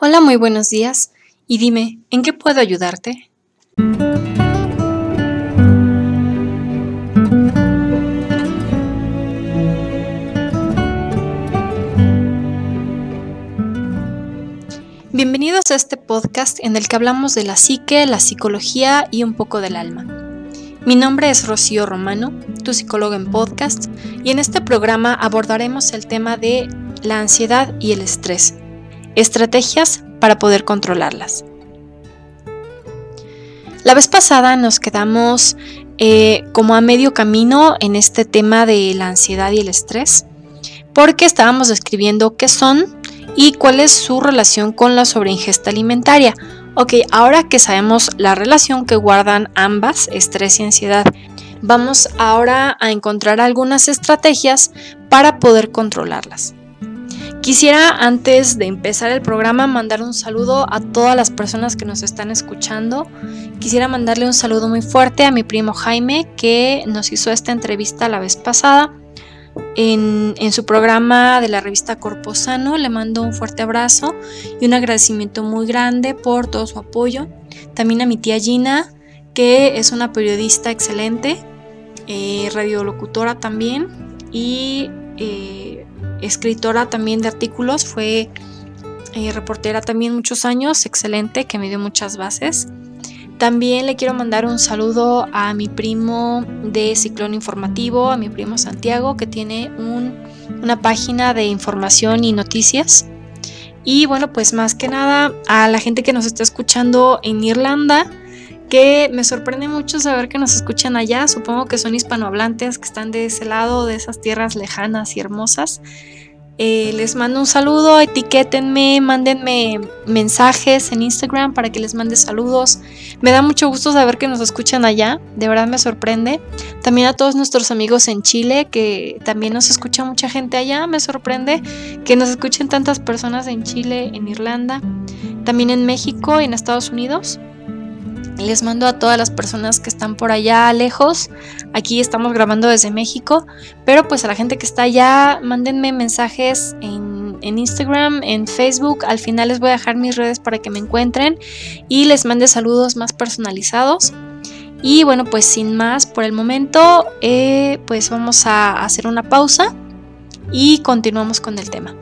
Hola, muy buenos días. Y dime, ¿en qué puedo ayudarte? Bienvenidos a este podcast en el que hablamos de la psique, la psicología y un poco del alma. Mi nombre es Rocío Romano, tu psicóloga en podcast, y en este programa abordaremos el tema de la ansiedad y el estrés estrategias para poder controlarlas. La vez pasada nos quedamos eh, como a medio camino en este tema de la ansiedad y el estrés, porque estábamos describiendo qué son y cuál es su relación con la sobreingesta alimentaria. Ok, ahora que sabemos la relación que guardan ambas, estrés y ansiedad, vamos ahora a encontrar algunas estrategias para poder controlarlas. Quisiera antes de empezar el programa mandar un saludo a todas las personas que nos están escuchando. Quisiera mandarle un saludo muy fuerte a mi primo Jaime que nos hizo esta entrevista la vez pasada en, su programa de la revista Corpo Sano. Le mando un fuerte abrazo y un agradecimiento muy grande por todo su apoyo. También a mi tía Gina que es una periodista excelente, eh, radiolocutora también y... Eh, escritora también de artículos, fue eh, reportera también muchos años, excelente, que me dio muchas bases. También le quiero mandar un saludo a mi primo de Ciclón Informativo, a mi primo Santiago, que tiene una página de información y noticias. Y bueno, pues más que nada a la gente que nos está escuchando en Irlanda, que me sorprende mucho saber que nos escuchan allá. Supongo que son hispanohablantes que están de ese lado, de esas tierras lejanas y hermosas. Eh, les mando un saludo, etiquétenme, mándenme mensajes en Instagram para que les mande saludos. Me da mucho gusto saber que nos escuchan allá, de verdad me sorprende. También a todos nuestros amigos en Chile, que también nos escucha mucha gente allá, me sorprende que nos escuchen tantas personas en Chile, en Irlanda, también en México y en Estados Unidos. Les mando a todas las personas que están por allá lejos. Aquí estamos grabando desde México. Pero pues a la gente que está allá, mándenme mensajes en, Instagram, en Facebook. Al final les voy a dejar mis redes para que me encuentren y les mande saludos más personalizados. Y bueno, pues sin más por el momento, eh, pues vamos a hacer una pausa y continuamos con el tema.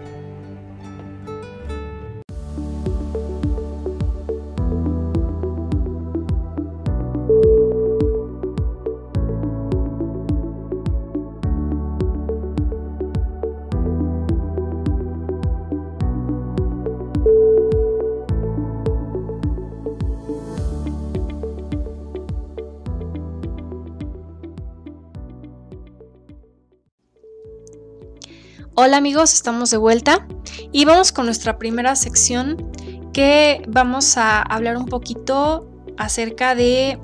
Hola amigos, estamos de vuelta y vamos con nuestra primera sección que vamos a hablar un poquito acerca de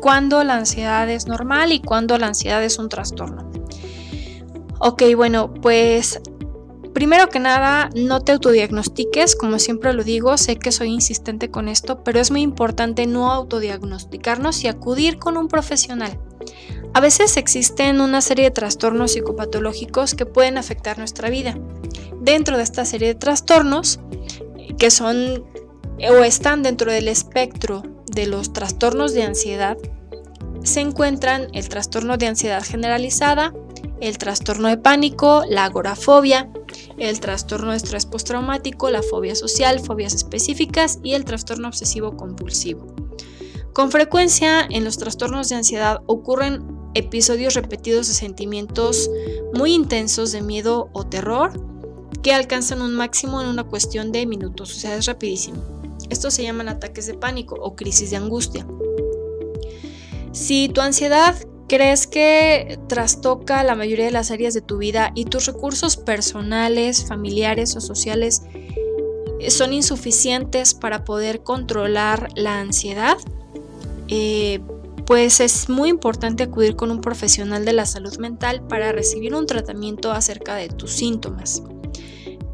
cuándo la ansiedad es normal y cuándo la ansiedad es un trastorno. Ok, bueno, pues primero que nada, no te autodiagnostiques, como siempre lo digo, sé que soy insistente con esto, pero es muy importante no autodiagnosticarnos y acudir con un profesional. A veces existen una serie de trastornos psicopatológicos que pueden afectar nuestra vida. Dentro de esta serie de trastornos, que son o están dentro del espectro de los trastornos de ansiedad, se encuentran el trastorno de ansiedad generalizada, el trastorno de pánico, la agorafobia, el trastorno de estrés postraumático, la fobia social, fobias específicas y el trastorno obsesivo compulsivo. Con frecuencia en los trastornos de ansiedad ocurren episodios repetidos de sentimientos muy intensos de miedo o terror que alcanzan un máximo en una cuestión de minutos, o sea, es rapidísimo. Estos se llaman ataques de pánico o crisis de angustia. Si tu ansiedad crees que trastoca la mayoría de las áreas de tu vida y tus recursos personales, familiares o sociales son insuficientes para poder controlar la ansiedad, eh, pues es muy importante acudir con un profesional de la salud mental para recibir un tratamiento acerca de tus síntomas.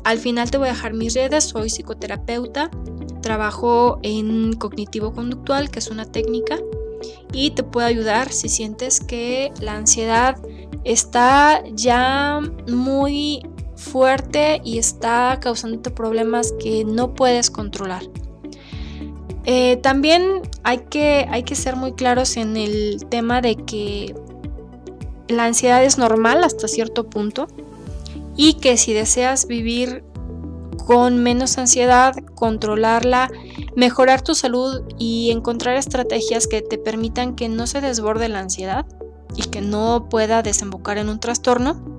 Al final te voy a dejar mis redes, soy psicoterapeuta, trabajo en cognitivo conductual, que es una técnica, y te puedo ayudar si sientes que la ansiedad está ya muy fuerte y está causándote problemas que no puedes controlar. Eh, también hay que, hay que ser muy claros en el tema de que la ansiedad es normal hasta cierto punto y que si deseas vivir con menos ansiedad, controlarla, mejorar tu salud y encontrar estrategias que te permitan que no se desborde la ansiedad y que no pueda desembocar en un trastorno,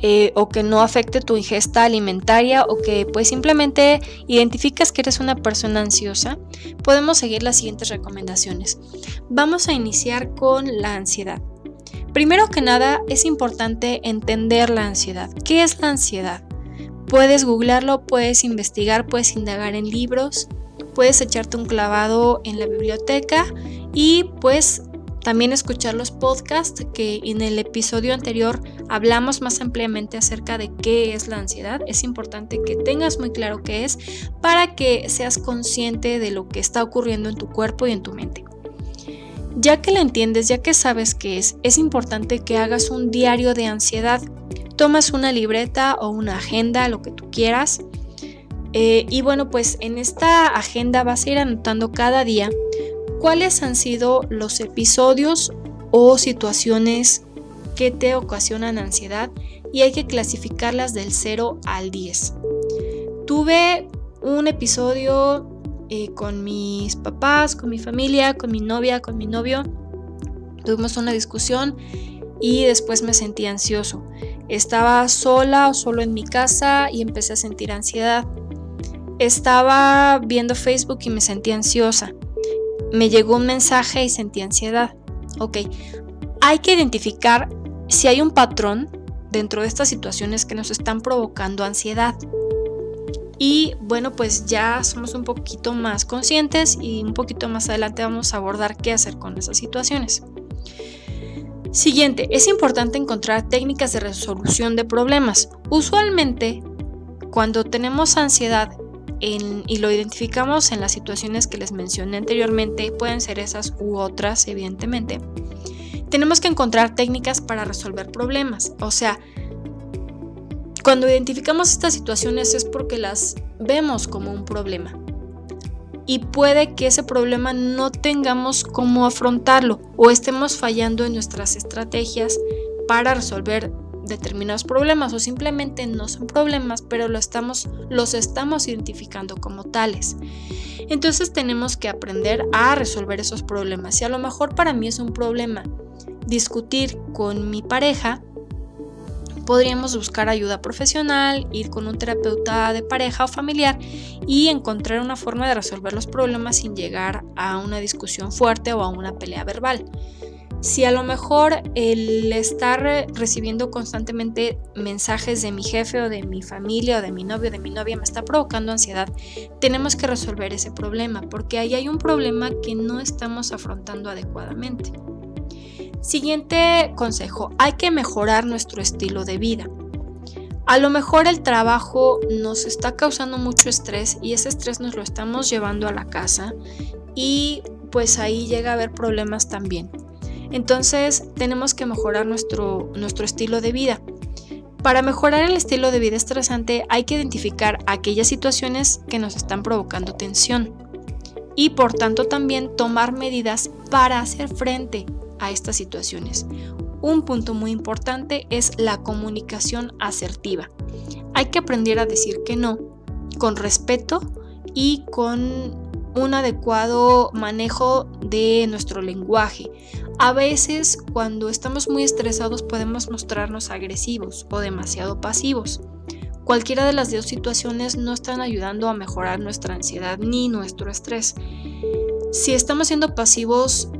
eh, o que no afecte tu ingesta alimentaria o que pues simplemente identificas que eres una persona ansiosa, podemos seguir las siguientes recomendaciones. Vamos a iniciar con la ansiedad. Primero que nada es importante entender la ansiedad. ¿Qué es la ansiedad? Puedes googlearlo, puedes investigar, puedes indagar en libros, puedes echarte un clavado en la biblioteca y pues también escuchar los podcasts que en el episodio anterior hablamos más ampliamente acerca de qué es la ansiedad. Es importante que tengas muy claro qué es para que seas consciente de lo que está ocurriendo en tu cuerpo y en tu mente. Ya que la entiendes, ya que sabes qué es, es importante que hagas un diario de ansiedad. Tomas una libreta o una agenda, lo que tú quieras. Eh, y bueno, pues en esta agenda vas a ir anotando cada día cuáles han sido los episodios o situaciones que te ocasionan ansiedad y hay que clasificarlas del 0 al 10. Tuve un episodio eh, con mis papás, con mi familia, con mi novia, con mi novio. Tuvimos una discusión y después me sentí ansioso. Estaba sola o solo en mi casa y empecé a sentir ansiedad. Estaba viendo Facebook y me sentí ansiosa me llegó un mensaje y sentí ansiedad. Ok, hay que identificar si hay un patrón dentro de estas situaciones que nos están provocando ansiedad. Y bueno, pues ya somos un poquito más conscientes y un poquito más adelante vamos a abordar qué hacer con esas situaciones. Siguiente, es importante encontrar técnicas de resolución de problemas. Usualmente, cuando tenemos ansiedad y lo identificamos en las situaciones que les mencioné anteriormente, pueden ser esas u otras, evidentemente, tenemos que encontrar técnicas para resolver problemas. O sea, cuando identificamos estas situaciones es porque las vemos como un problema. Y puede que ese problema no tengamos cómo afrontarlo o estemos fallando en nuestras estrategias para resolver determinados problemas o simplemente no son problemas, pero los estamos identificando como tales. Entonces tenemos que aprender a resolver esos problemas. Y a lo mejor para mí es un problema discutir con mi pareja, podríamos buscar ayuda profesional, ir con un terapeuta de pareja o familiar y encontrar una forma de resolver los problemas sin llegar a una discusión fuerte o a una pelea verbal. Si a lo mejor el estar recibiendo constantemente mensajes de mi jefe o de mi familia o de mi novio o de mi novia me está provocando ansiedad, tenemos que resolver ese problema porque ahí hay un problema que no estamos afrontando adecuadamente. Siguiente consejo, hay que mejorar nuestro estilo de vida. A lo mejor el trabajo nos está causando mucho estrés y ese estrés nos lo estamos llevando a la casa y pues ahí llega a haber problemas también. Entonces tenemos que mejorar nuestro, nuestro estilo de vida. Para mejorar el estilo de vida estresante hay que identificar aquellas situaciones que nos están provocando tensión y por tanto también tomar medidas para hacer frente a estas situaciones. Un punto muy importante es la comunicación asertiva. Hay que aprender a decir que no con respeto y con un adecuado manejo de nuestro lenguaje. A veces cuando estamos muy estresados podemos mostrarnos agresivos o demasiado pasivos. Cualquiera de las dos situaciones no están ayudando a mejorar nuestra ansiedad ni nuestro estrés. Si estamos siendo pasivos,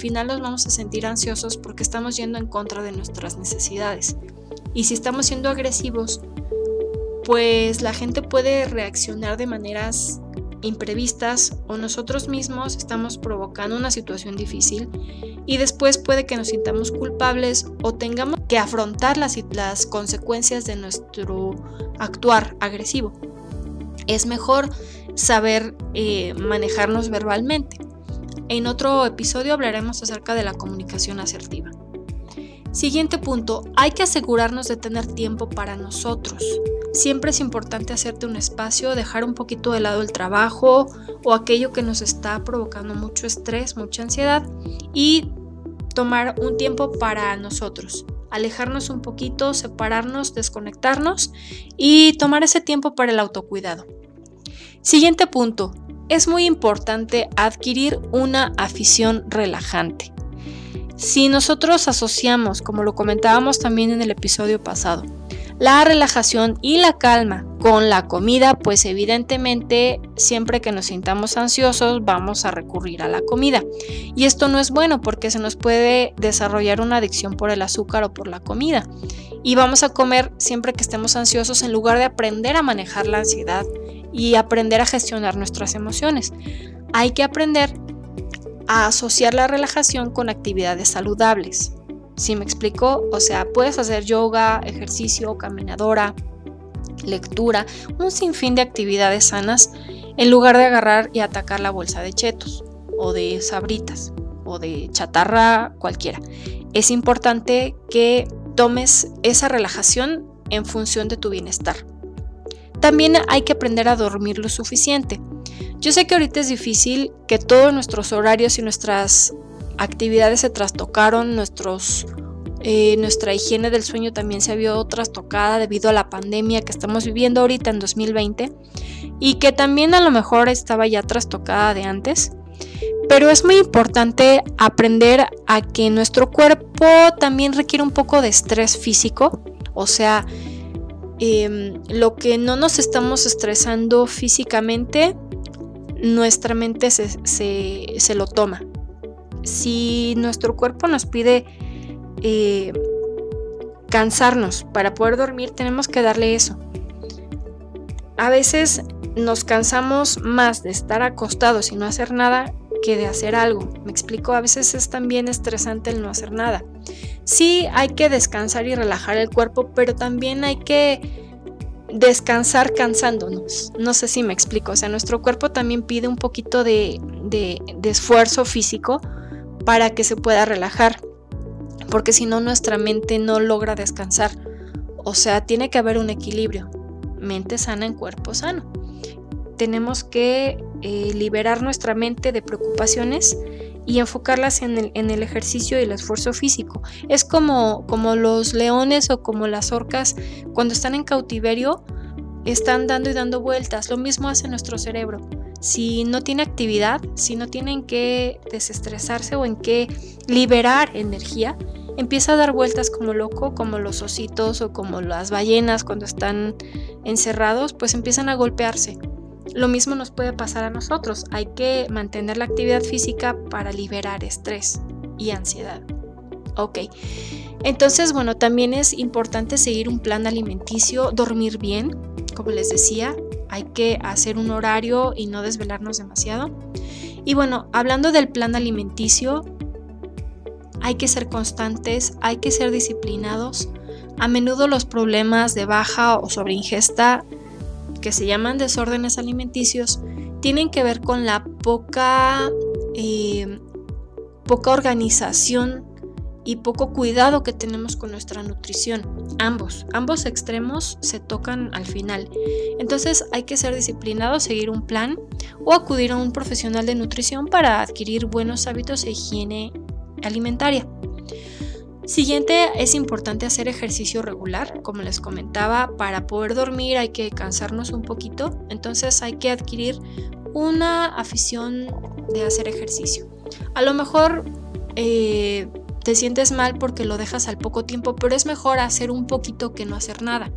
final nos vamos a sentir ansiosos porque estamos yendo en contra de nuestras necesidades. Y si estamos siendo agresivos, pues la gente puede reaccionar de maneras imprevistas o nosotros mismos estamos provocando una situación difícil y después puede que nos sintamos culpables o tengamos que afrontar las, las consecuencias de nuestro actuar agresivo. Es mejor saber eh, manejarnos verbalmente. En otro episodio hablaremos acerca de la comunicación asertiva. Siguiente punto, hay que asegurarnos de tener tiempo para nosotros. Siempre es importante hacerte un espacio, dejar un poquito de lado el trabajo o aquello que nos está provocando mucho estrés, mucha ansiedad y tomar un tiempo para nosotros. Alejarnos un poquito, separarnos, desconectarnos y tomar ese tiempo para el autocuidado. Siguiente punto, es muy importante adquirir una afición relajante. Si nosotros asociamos, como lo comentábamos también en el episodio pasado, la relajación y la calma con la comida, pues evidentemente siempre que nos sintamos ansiosos vamos a recurrir a la comida. Y esto no es bueno porque se nos puede desarrollar una adicción por el azúcar o por la comida. Y vamos a comer siempre que estemos ansiosos en lugar de aprender a manejar la ansiedad y aprender a gestionar nuestras emociones. Hay que aprender a asociar la relajación con actividades saludables. ¿Sí me explico? O sea, puedes hacer yoga, ejercicio, caminadora, lectura, un sinfín de actividades sanas en lugar de agarrar y atacar la bolsa de chetos o de sabritas o de chatarra cualquiera. Es importante que tomes esa relajación en función de tu bienestar. También hay que aprender a dormir lo suficiente. Yo sé que ahorita es difícil, que todos nuestros horarios y nuestras actividades se trastocaron, eh, nuestra higiene del sueño también se vio trastocada debido a la pandemia que estamos viviendo ahorita en 2020 y que también a lo mejor estaba ya trastocada de antes. Pero es muy importante aprender a que nuestro cuerpo también requiere un poco de estrés físico, o sea, em, lo que no nos estamos estresando físicamente, nuestra mente se, lo toma. Si nuestro cuerpo nos pide eh, cansarnos para poder dormir, tenemos que darle eso. A veces nos cansamos más de estar acostados y no hacer nada que de hacer algo. Me explico, a veces es también estresante el no hacer nada. Sí, hay que descansar y relajar el cuerpo, pero también hay que descansar cansándonos. No sé si me explico. O sea, nuestro cuerpo también pide un poquito de, esfuerzo físico para que se pueda relajar. Porque si no, nuestra mente no logra descansar. O sea, tiene que haber un equilibrio. Mente sana en cuerpo sano. Tenemos que eh, liberar nuestra mente de preocupaciones y enfocarlas en el, en el, ejercicio y el esfuerzo físico. Es como, como los leones o como las orcas cuando están en cautiverio, están dando y dando vueltas. Lo mismo hace nuestro cerebro. Si no tiene actividad, si no tienen que desestresarse o en qué liberar energía, empieza a dar vueltas como loco, como los ositos o como las ballenas cuando están encerrados, pues empiezan a golpearse. Lo mismo nos puede pasar a nosotros. Hay que mantener la actividad física para liberar estrés y ansiedad. Ok. Entonces, bueno, también es importante seguir un plan alimenticio, dormir bien, como les decía, hay que hacer un horario y no desvelarnos demasiado. Y bueno, hablando del plan alimenticio, hay que ser constantes, hay que ser disciplinados. A menudo los problemas de baja o sobreingesta que se llaman desórdenes alimenticios tienen que ver con la poca, eh, poca organización y poco cuidado que tenemos con nuestra nutrición. Ambos, ambos extremos se tocan al final. Entonces hay que ser disciplinado, seguir un plan o acudir a un profesional de nutrición para adquirir buenos hábitos de higiene alimentaria. Siguiente, es importante hacer ejercicio regular, como les comentaba, para poder dormir hay que cansarnos un poquito, entonces hay que adquirir una afición de hacer ejercicio. A lo mejor eh, te sientes mal porque lo dejas al poco tiempo, pero es mejor hacer un poquito que no hacer nada.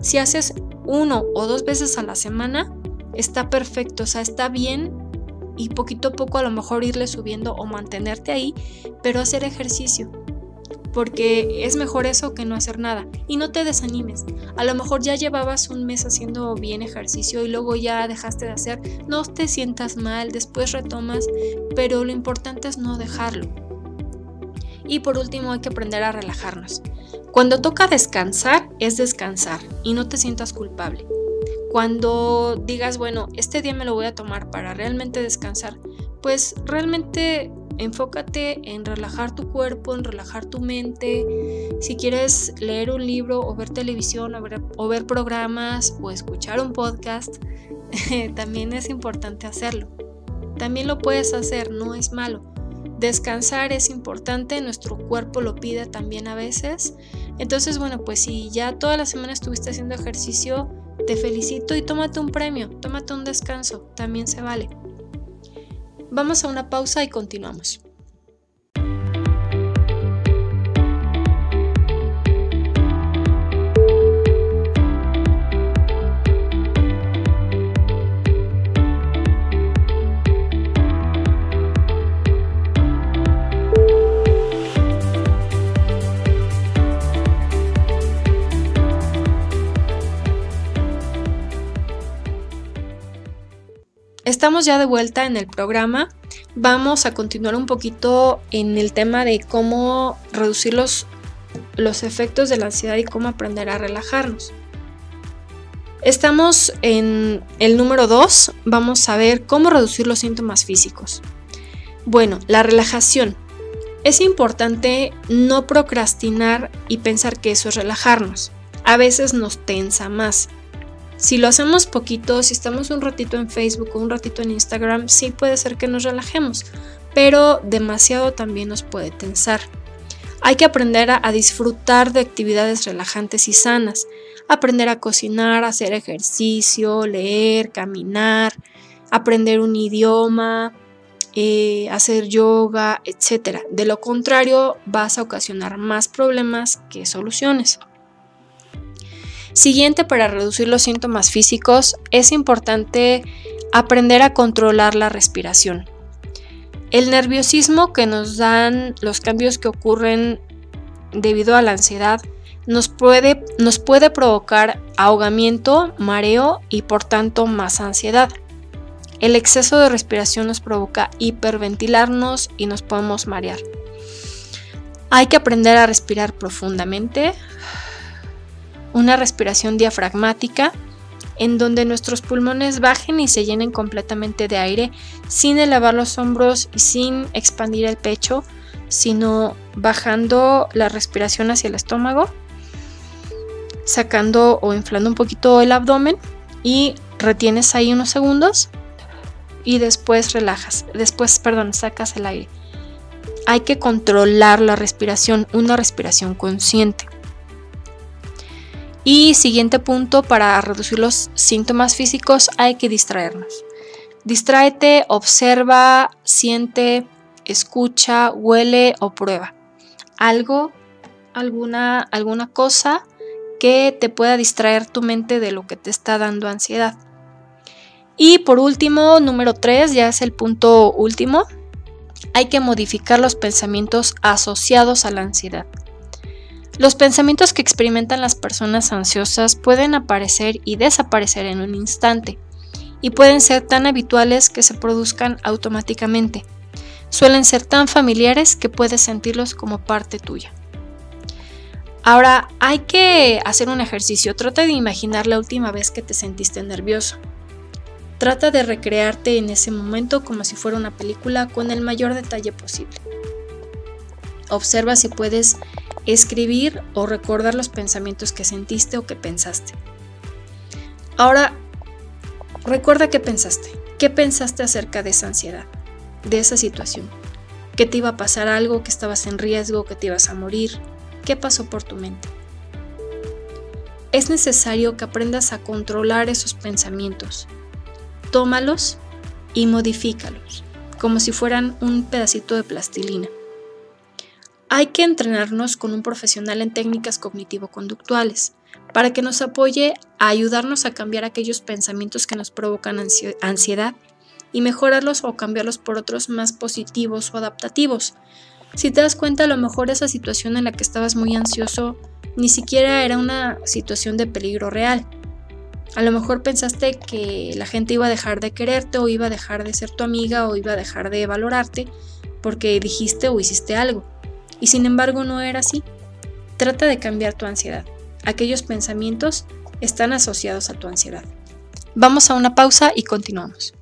Si haces uno o dos veces a la semana, está perfecto, o sea, está bien y poquito a poco a lo mejor irle subiendo o mantenerte ahí, pero hacer ejercicio porque es mejor eso que no hacer nada. Y no te desanimes. A lo mejor ya llevabas un mes haciendo bien ejercicio y luego ya dejaste de hacer. No te sientas mal, después retomas, pero lo importante es no dejarlo. Y por último hay que aprender a relajarnos. Cuando toca descansar, es descansar y no te sientas culpable. Cuando digas, bueno, este día me lo voy a tomar para realmente descansar, pues realmente enfócate en relajar tu cuerpo, en relajar tu mente. Si quieres leer un libro o ver televisión o ver, programas o escuchar un podcast, también es importante hacerlo. También lo puedes hacer, no es malo. Descansar es importante, nuestro cuerpo lo pide también a veces. Entonces, bueno, pues si ya toda la semana estuviste haciendo ejercicio, te felicito y tómate un premio, tómate un descanso, también se vale. Vamos a una pausa y continuamos. Estamos ya de vuelta en el programa. Vamos a continuar un poquito en el tema de cómo reducir los, los efectos de la ansiedad y cómo aprender a relajarnos. Estamos en el número 2. Vamos a ver cómo reducir los síntomas físicos. Bueno, la relajación. Es importante no procrastinar y pensar que eso es relajarnos. A veces nos tensa más. Si lo hacemos poquito, si estamos un ratito en Facebook o un ratito en Instagram, sí puede ser que nos relajemos, pero demasiado también nos puede tensar. Hay que aprender a, disfrutar de actividades relajantes y sanas, aprender a cocinar, hacer ejercicio, leer, caminar, aprender un idioma, eh, hacer yoga, etc. De lo contrario, vas a ocasionar más problemas que soluciones. Siguiente, para reducir los síntomas físicos, es importante aprender a controlar la respiración. El nerviosismo que nos dan los cambios que ocurren debido a la ansiedad nos puede, nos puede provocar ahogamiento, mareo y por tanto más ansiedad. El exceso de respiración nos provoca hiperventilarnos y nos podemos marear. Hay que aprender a respirar profundamente, una respiración diafragmática en donde nuestros pulmones bajen y se llenen completamente de aire sin elevar los hombros y sin expandir el pecho, sino bajando la respiración hacia el estómago, sacando o inflando un poquito el abdomen y retienes ahí unos segundos y después relajas, después, perdón, sacas el aire. Hay que controlar la respiración, una respiración consciente. Y siguiente punto, para reducir los síntomas físicos hay que distraernos. Distráete, observa, siente, escucha, huele o prueba. Algo, alguna, alguna cosa que te pueda distraer tu mente de lo que te está dando ansiedad. Y por último, número 3, ya es el punto último, hay que modificar los pensamientos asociados a la ansiedad. Los pensamientos que experimentan las personas ansiosas pueden aparecer y desaparecer en un instante, y pueden ser tan habituales que se produzcan automáticamente. Suelen ser tan familiares que puedes sentirlos como parte tuya. Ahora, hay que hacer un ejercicio. Trata de imaginar la última vez que te sentiste nervioso. Trata de recrearte en ese momento como si fuera una película con el mayor detalle posible. Observa si puedes escribir o recordar los pensamientos que sentiste o que pensaste. Ahora, recuerda qué pensaste. ¿Qué pensaste acerca de esa ansiedad, de esa situación? ¿Que te iba a pasar algo, que estabas en riesgo, que te ibas a morir? ¿Qué pasó por tu mente? Es necesario que aprendas a controlar esos pensamientos. Tómalos y modifícalos, como si fueran un pedacito de plastilina. Hay que entrenarnos con un profesional en técnicas cognitivo-conductuales para que nos apoye a ayudarnos a cambiar aquellos pensamientos que nos provocan ansiedad y mejorarlos o cambiarlos por otros más positivos o adaptativos. Si te das cuenta, a lo mejor esa situación en la que estabas muy ansioso ni siquiera era una situación de peligro real. A lo mejor pensaste que la gente iba a dejar de quererte o iba a dejar de ser tu amiga o iba a dejar de valorarte porque dijiste o hiciste algo. Y sin embargo no era así. Trata de cambiar tu ansiedad. Aquellos pensamientos están asociados a tu ansiedad. Vamos a una pausa y continuamos.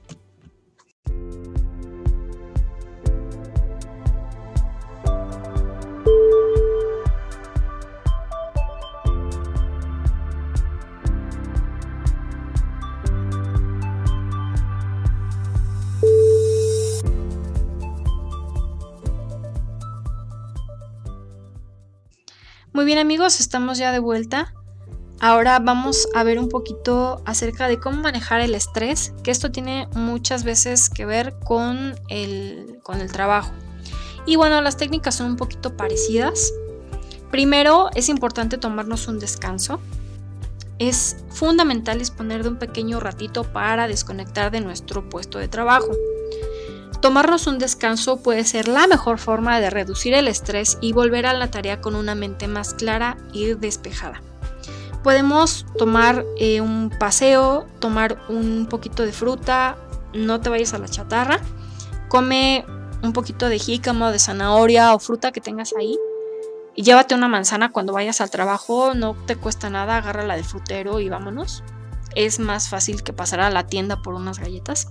Muy bien amigos, estamos ya de vuelta. Ahora vamos a ver un poquito acerca de cómo manejar el estrés, que esto tiene muchas veces que ver con el, con el trabajo. Y bueno, las técnicas son un poquito parecidas. Primero, es importante tomarnos un descanso. Es fundamental disponer de un pequeño ratito para desconectar de nuestro puesto de trabajo. Tomarnos un descanso puede ser la mejor forma de reducir el estrés y volver a la tarea con una mente más clara y despejada. Podemos tomar eh, un paseo, tomar un poquito de fruta, no te vayas a la chatarra, come un poquito de jícama, de zanahoria o fruta que tengas ahí y llévate una manzana cuando vayas al trabajo, no te cuesta nada, agárrala del frutero y vámonos. Es más fácil que pasar a la tienda por unas galletas.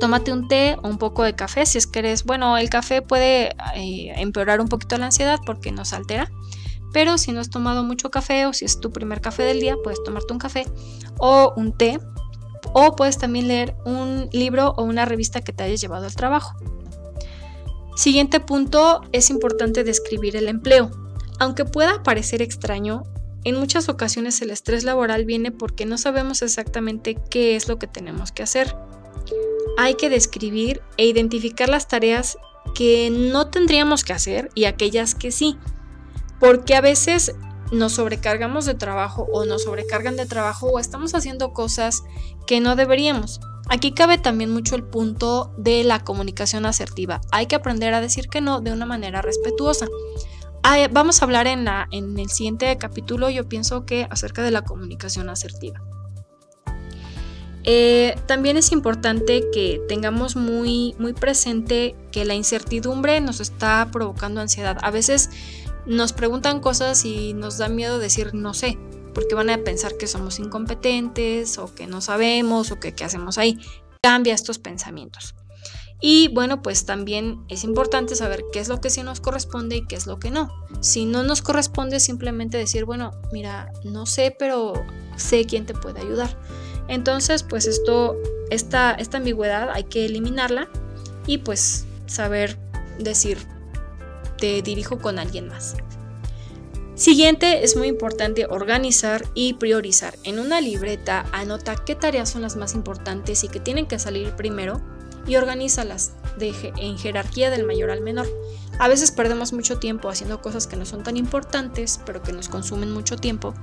Tómate un té o un poco de café si es que eres, bueno, el café puede eh, empeorar un poquito la ansiedad porque nos altera, pero si no has tomado mucho café o si es tu primer café del día, puedes tomarte un café o un té o puedes también leer un libro o una revista que te hayas llevado al trabajo. Siguiente punto, es importante describir el empleo. Aunque pueda parecer extraño, en muchas ocasiones el estrés laboral viene porque no sabemos exactamente qué es lo que tenemos que hacer hay que describir e identificar las tareas que no tendríamos que hacer y aquellas que sí. Porque a veces nos sobrecargamos de trabajo o nos sobrecargan de trabajo o estamos haciendo cosas que no deberíamos. Aquí cabe también mucho el punto de la comunicación asertiva. Hay que aprender a decir que no de una manera respetuosa. vamos a hablar en, el siguiente capítulo, yo pienso que acerca de la comunicación asertiva. Eh, también es importante que tengamos muy, muy presente que la incertidumbre nos está provocando ansiedad. A veces nos preguntan cosas y nos da miedo decir no sé, porque van a pensar que somos incompetentes o que no sabemos o que qué hacemos ahí. Cambia estos pensamientos. Y bueno, pues también es importante saber qué es lo que sí nos corresponde y qué es lo que no. Si no nos corresponde, simplemente decir, bueno, mira, no sé, pero sé quién te puede ayudar. Entonces, pues esto, esta, esta ambigüedad hay que eliminarla y pues saber decir, te dirijo con alguien más. Siguiente, es muy importante organizar y priorizar. En una libreta anota qué tareas son las más importantes y que tienen que salir primero y organízalas en jerarquía del mayor al menor. A veces perdemos mucho tiempo haciendo cosas que no son tan importantes, pero que nos consumen mucho tiempo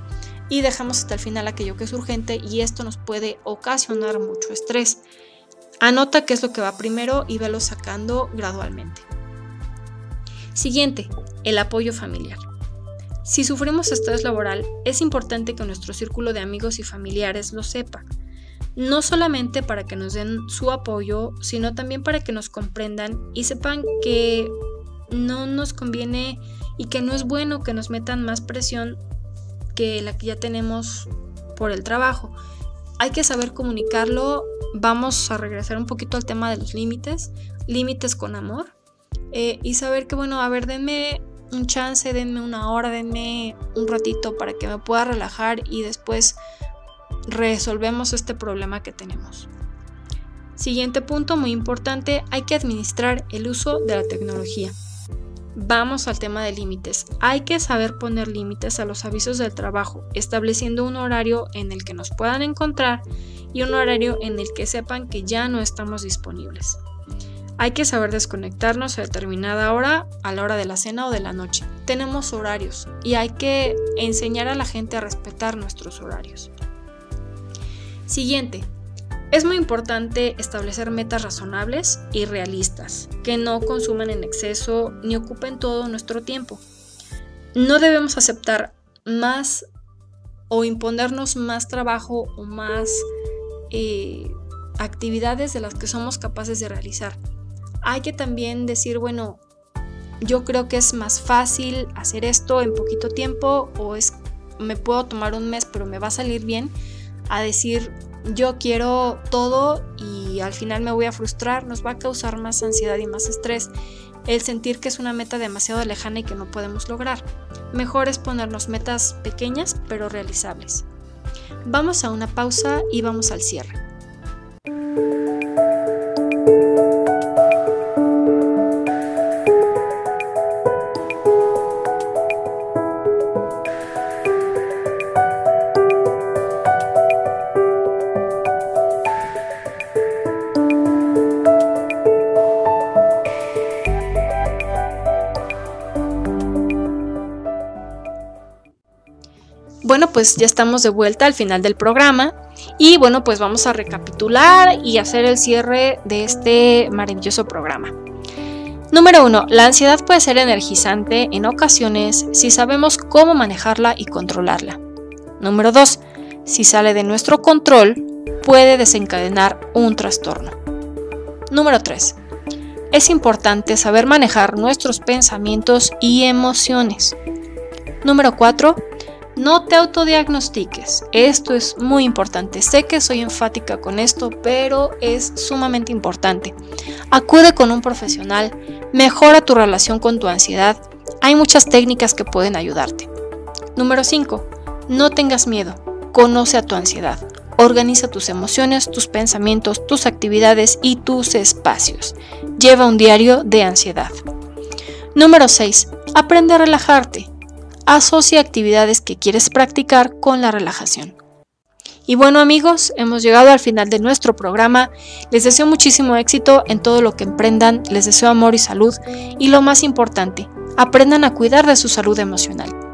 y dejamos hasta el final aquello que es urgente y esto nos puede ocasionar mucho estrés. Anota qué es lo que va primero y velo sacando gradualmente. Siguiente, el apoyo familiar. Si sufrimos estrés laboral, es importante que nuestro círculo de amigos y familiares lo sepa. No solamente para que nos den su apoyo, sino también para que nos comprendan y sepan que no nos conviene y que no es bueno que nos metan más presión que la que ya tenemos por el trabajo. Hay que saber comunicarlo. Vamos a regresar un poquito al tema de los límites, límites con amor. Eh, y saber que, bueno, a ver, denme un chance, denme una hora, denme un ratito para que me pueda relajar y después resolvemos este problema que tenemos. Siguiente punto muy importante, hay que administrar el uso de la tecnología. Vamos al tema de límites. Hay que saber poner límites a los avisos del trabajo, estableciendo un horario en el que nos puedan encontrar y un horario en el que sepan que ya no estamos disponibles. Hay que saber desconectarnos a determinada hora, a la hora de la cena o de la noche. Tenemos horarios y hay que enseñar a la gente a respetar nuestros horarios. Siguiente, es muy importante establecer metas razonables y realistas, que no consuman en exceso ni ocupen todo nuestro tiempo. No debemos aceptar más o imponernos más trabajo o más eh, actividades de las que somos capaces de realizar. Hay que también decir, bueno, yo creo que es más fácil hacer esto en poquito tiempo o es me puedo tomar un mes pero me va a salir bien a decir yo quiero todo y al final me voy a frustrar, nos va a causar más ansiedad y más estrés el sentir que es una meta demasiado lejana y que no podemos lograr. Mejor es ponernos metas pequeñas pero realizables. Vamos a una pausa y vamos al cierre. Pues ya estamos de vuelta al final del programa y bueno, pues vamos a recapitular y hacer el cierre de este maravilloso programa. Número 1. La ansiedad puede ser energizante en ocasiones si sabemos cómo manejarla y controlarla. Número 2. Si sale de nuestro control, puede desencadenar un trastorno. Número 3. Es importante saber manejar nuestros pensamientos y emociones. Número 4. No te autodiagnostiques. Esto es muy importante. Sé que soy enfática con esto, pero es sumamente importante. Acude con un profesional, mejora tu relación con tu ansiedad. Hay muchas técnicas que pueden ayudarte. Número 5. No tengas miedo. Conoce a tu ansiedad. Organiza tus emociones, tus pensamientos, tus actividades y tus espacios. Lleva un diario de ansiedad. Número 6. Aprende a relajarte asocia actividades que quieres practicar con la relajación. Y bueno amigos, hemos llegado al final de nuestro programa. Les deseo muchísimo éxito en todo lo que emprendan, les deseo amor y salud y lo más importante, aprendan a cuidar de su salud emocional.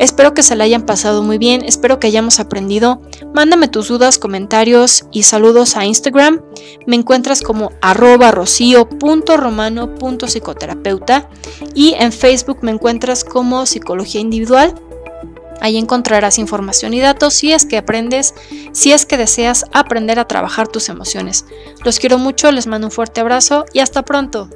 Espero que se la hayan pasado muy bien, espero que hayamos aprendido. Mándame tus dudas, comentarios y saludos a Instagram. Me encuentras como arroba rocío.romano.psicoterapeuta y en Facebook me encuentras como psicología individual. Ahí encontrarás información y datos si es que aprendes, si es que deseas aprender a trabajar tus emociones. Los quiero mucho, les mando un fuerte abrazo y hasta pronto.